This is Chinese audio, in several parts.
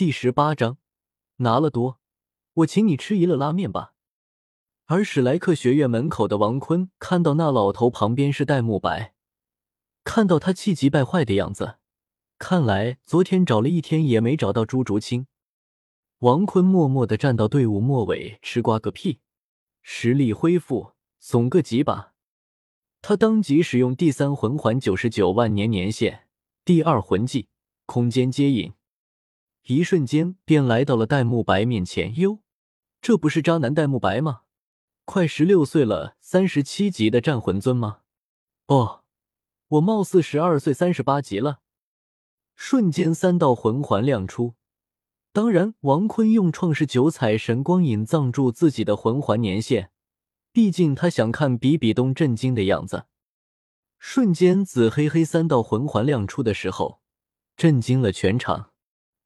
第十八章，拿了多，我请你吃一乐拉面吧。而史莱克学院门口的王坤看到那老头旁边是戴沐白，看到他气急败坏的样子，看来昨天找了一天也没找到朱竹清。王坤默默的站到队伍末尾，吃瓜个屁！实力恢复，怂个几把！他当即使用第三魂环九十九万年年限，第二魂技空间接引。一瞬间便来到了戴沐白面前。哟，这不是渣男戴沐白吗？快十六岁了，三十七级的战魂尊吗？哦，我貌似十二岁，三十八级了。瞬间三道魂环亮出。当然，王坤用创世九彩神光隐藏住自己的魂环年限，毕竟他想看比比东震惊的样子。瞬间紫黑黑三道魂环亮出的时候，震惊了全场。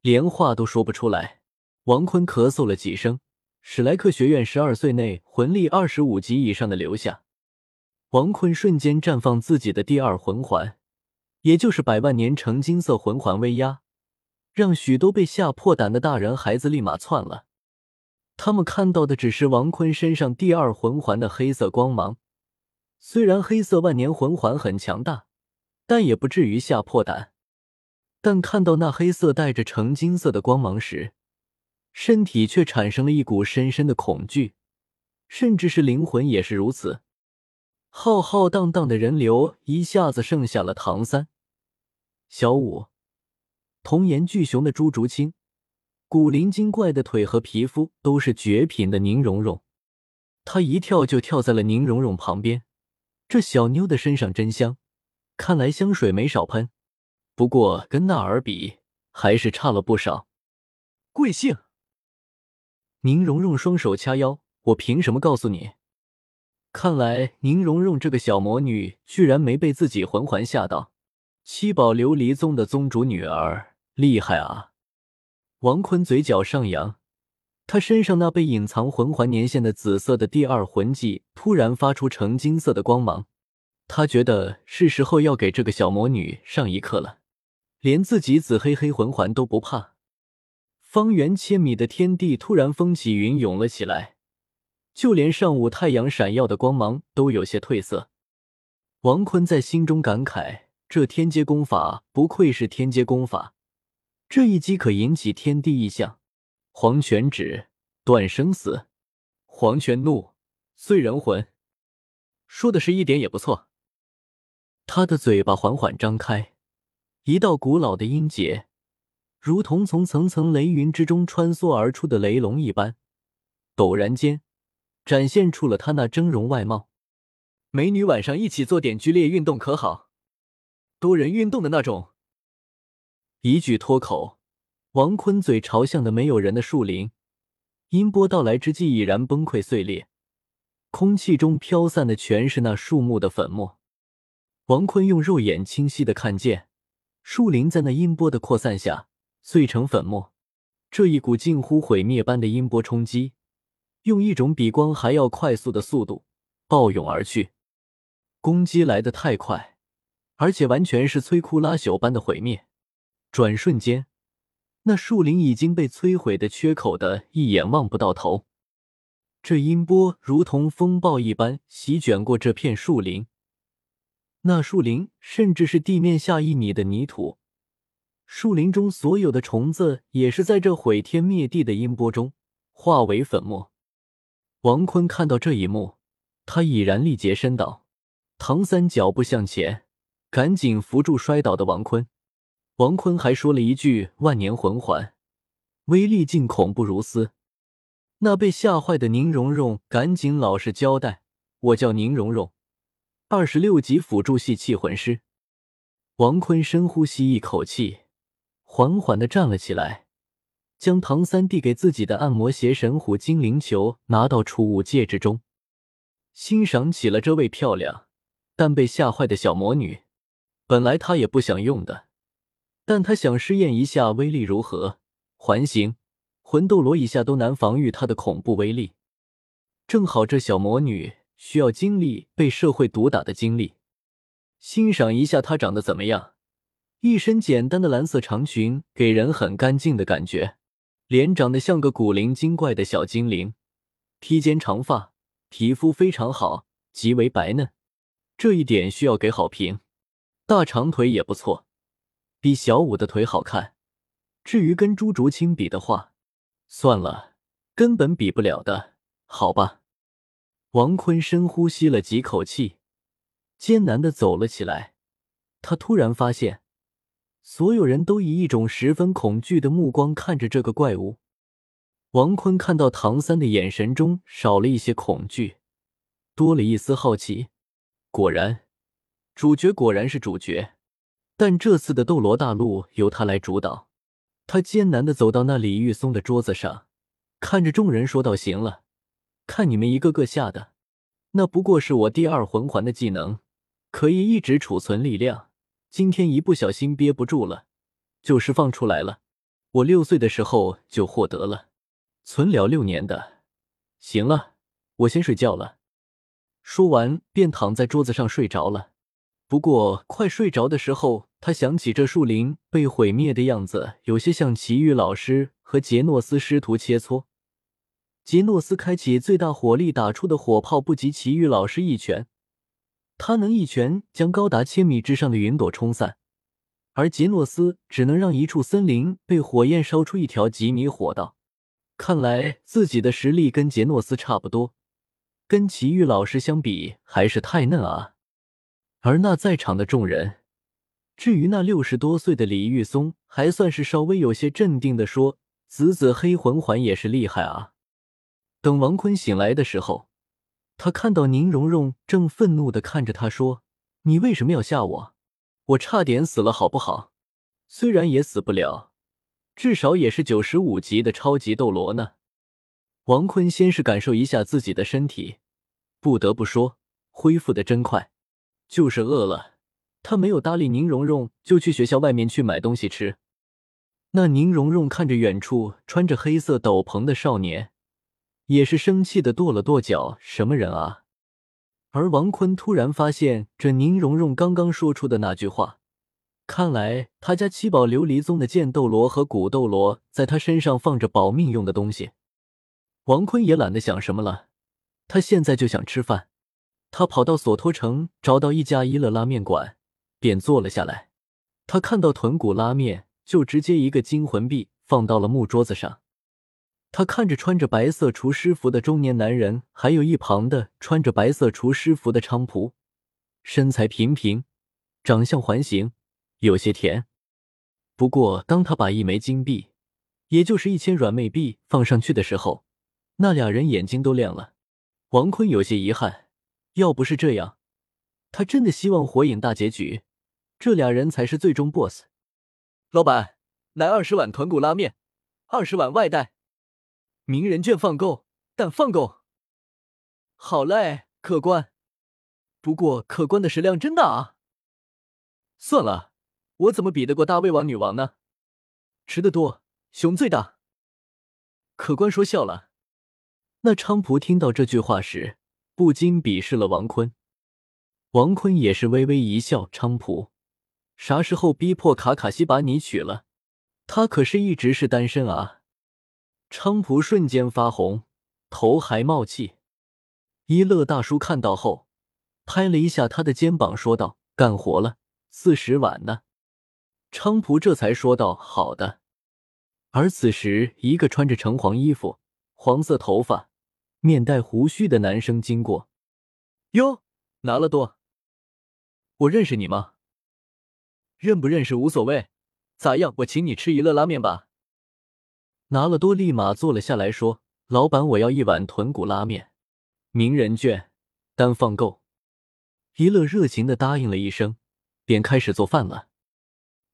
连话都说不出来，王坤咳嗽了几声。史莱克学院十二岁内魂力二十五级以上的留下。王坤瞬间绽放自己的第二魂环，也就是百万年成金色魂环威压，让许多被吓破胆的大人孩子立马窜了。他们看到的只是王坤身上第二魂环的黑色光芒，虽然黑色万年魂环很强大，但也不至于吓破胆。但看到那黑色带着橙金色的光芒时，身体却产生了一股深深的恐惧，甚至是灵魂也是如此。浩浩荡荡的人流一下子剩下了唐三、小五、童颜巨熊的朱竹清，古灵精怪的腿和皮肤都是绝品的宁荣荣。他一跳就跳在了宁荣荣旁边，这小妞的身上真香，看来香水没少喷。不过跟娜儿比，还是差了不少。贵姓？宁荣荣双手掐腰，我凭什么告诉你？看来宁荣荣这个小魔女居然没被自己魂环吓到。七宝琉璃宗的宗主女儿，厉害啊！王坤嘴角上扬，他身上那被隐藏魂环年限的紫色的第二魂技突然发出橙金色的光芒，他觉得是时候要给这个小魔女上一课了。连自己紫黑黑魂环都不怕，方圆千米的天地突然风起云涌了起来，就连上午太阳闪耀的光芒都有些褪色。王坤在心中感慨：这天阶功法不愧是天阶功法，这一击可引起天地异象。黄泉指断生死，黄泉怒碎人魂，说的是一点也不错。他的嘴巴缓缓张开。一道古老的音节，如同从层层雷云之中穿梭而出的雷龙一般，陡然间展现出了他那峥嵘外貌。美女，晚上一起做点剧烈运动可好？多人运动的那种。一句脱口，王坤嘴朝向的没有人的树林，音波到来之际已然崩溃碎裂，空气中飘散的全是那树木的粉末。王坤用肉眼清晰的看见。树林在那音波的扩散下碎成粉末，这一股近乎毁灭般的音波冲击，用一种比光还要快速的速度暴涌而去，攻击来得太快，而且完全是摧枯拉朽般的毁灭。转瞬间，那树林已经被摧毁的缺口的一眼望不到头。这音波如同风暴一般席卷过这片树林。那树林，甚至是地面下一米的泥土，树林中所有的虫子，也是在这毁天灭地的音波中化为粉末。王坤看到这一幕，他已然力竭身倒。唐三脚步向前，赶紧扶住摔倒的王坤。王坤还说了一句：“万年魂环，威力竟恐怖如斯。”那被吓坏的宁荣荣赶紧老实交代：“我叫宁荣荣。”二十六级辅助系气魂师，王坤深呼吸一口气，缓缓的站了起来，将唐三递给自己的按摩邪神虎精灵球拿到储物戒指中，欣赏起了这位漂亮但被吓坏的小魔女。本来他也不想用的，但他想试验一下威力如何。环形魂斗罗以下都难防御他的恐怖威力，正好这小魔女。需要经历被社会毒打的经历，欣赏一下她长得怎么样。一身简单的蓝色长裙，给人很干净的感觉。脸长得像个古灵精怪的小精灵，披肩长发，皮肤非常好，极为白嫩，这一点需要给好评。大长腿也不错，比小五的腿好看。至于跟朱竹清比的话，算了，根本比不了的，好吧。王坤深呼吸了几口气，艰难的走了起来。他突然发现。所有人都以一种十分恐惧的目光看着这个怪物。王坤看到唐三的眼神中少了一些恐惧，多了一丝好奇。果然，主角果然是主角，但这次的斗罗大陆由他来主导。他艰难的走到那李玉松的桌子上，看着众人说道：“行了，看你们一个个吓的，那不过是我第二魂环的技能，可以一直储存力量。”今天一不小心憋不住了，就释放出来了。我六岁的时候就获得了，存了六年的。行了，我先睡觉了。说完便躺在桌子上睡着了。不过快睡着的时候，他想起这树林被毁灭的样子，有些像奇遇老师和杰诺斯师徒切磋。杰诺斯开启最大火力打出的火炮不及奇遇老师一拳。他能一拳将高达千米之上的云朵冲散，而杰诺斯只能让一处森林被火焰烧出一条几米火道。看来自己的实力跟杰诺斯差不多，跟奇遇老师相比还是太嫩啊。而那在场的众人，至于那六十多岁的李玉松，还算是稍微有些镇定的说：“紫紫黑魂环也是厉害啊。”等王坤醒来的时候。他看到宁荣荣正愤怒的看着他说：“你为什么要吓我？我差点死了，好不好？虽然也死不了，至少也是九十五级的超级斗罗呢。”王坤先是感受一下自己的身体，不得不说恢复的真快。就是饿了，他没有搭理宁荣荣，就去学校外面去买东西吃。那宁荣荣看着远处穿着黑色斗篷的少年。也是生气的跺了跺脚，什么人啊？而王坤突然发现，这宁荣荣刚刚说出的那句话，看来他家七宝琉璃宗的剑斗罗和古斗罗在他身上放着保命用的东西。王坤也懒得想什么了，他现在就想吃饭。他跑到索托城，找到一家一乐拉面馆，便坐了下来。他看到豚骨拉面，就直接一个金魂币放到了木桌子上。他看着穿着白色厨师服的中年男人，还有一旁的穿着白色厨师服的菖蒲，身材平平，长相环形，有些甜。不过，当他把一枚金币，也就是一千软妹币放上去的时候，那俩人眼睛都亮了。王坤有些遗憾，要不是这样，他真的希望火影大结局，这俩人才是最终 BOSS。老板，来二十碗豚骨拉面，二十碗外带。名人券放够，但放够。好嘞，客官。不过客官的食量真大啊。算了，我怎么比得过大胃王女王呢？吃的多，熊最大。客官说笑了。那菖蒲听到这句话时，不禁鄙视了王坤。王坤也是微微一笑。菖蒲，啥时候逼迫卡卡西把你娶了？他可是一直是单身啊。菖蒲瞬间发红，头还冒气。一乐大叔看到后，拍了一下他的肩膀，说道：“干活了，四十碗呢。”菖蒲这才说道：“好的。”而此时，一个穿着橙黄衣服、黄色头发、面带胡须的男生经过。哟，拿了多？我认识你吗？认不认识无所谓，咋样？我请你吃一乐拉面吧。拿了多，立马坐了下来，说：“老板，我要一碗豚骨拉面，名人券，单放够。”一乐热情的答应了一声，便开始做饭了。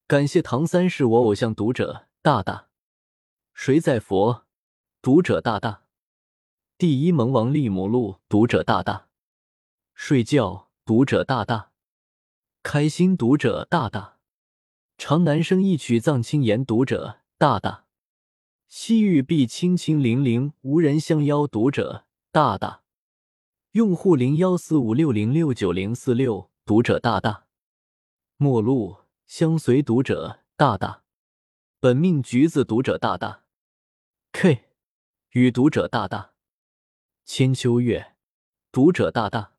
感谢唐三是我偶像读者大大，谁在佛读者大大，第一萌王利姆路读者大大，睡觉读者大大，开心读者大大，长男生一曲藏青言读者大大。西域碧清清零零无人相邀，读者大大，用户零幺四五六零六九零四六，读者大大，陌路相随，读者大大，本命橘子，读者大大。K 与读者大大，千秋月读者大大，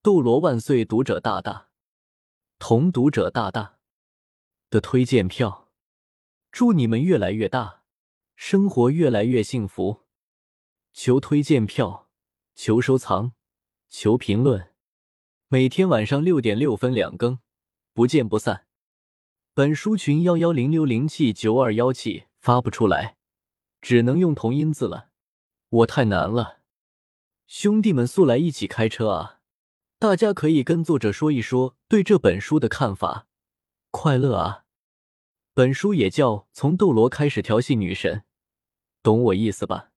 斗罗万岁读者大大，同读者大大。的推荐票，祝你们越来越大，生活越来越幸福。求推荐票，求收藏，求评论。每天晚上六点六分两更，不见不散。本书群幺幺零六零七九二幺七发不出来。只能用同音字了，我太难了。兄弟们速来一起开车啊！大家可以跟作者说一说对这本书的看法。快乐啊！本书也叫《从斗罗开始调戏女神》，懂我意思吧？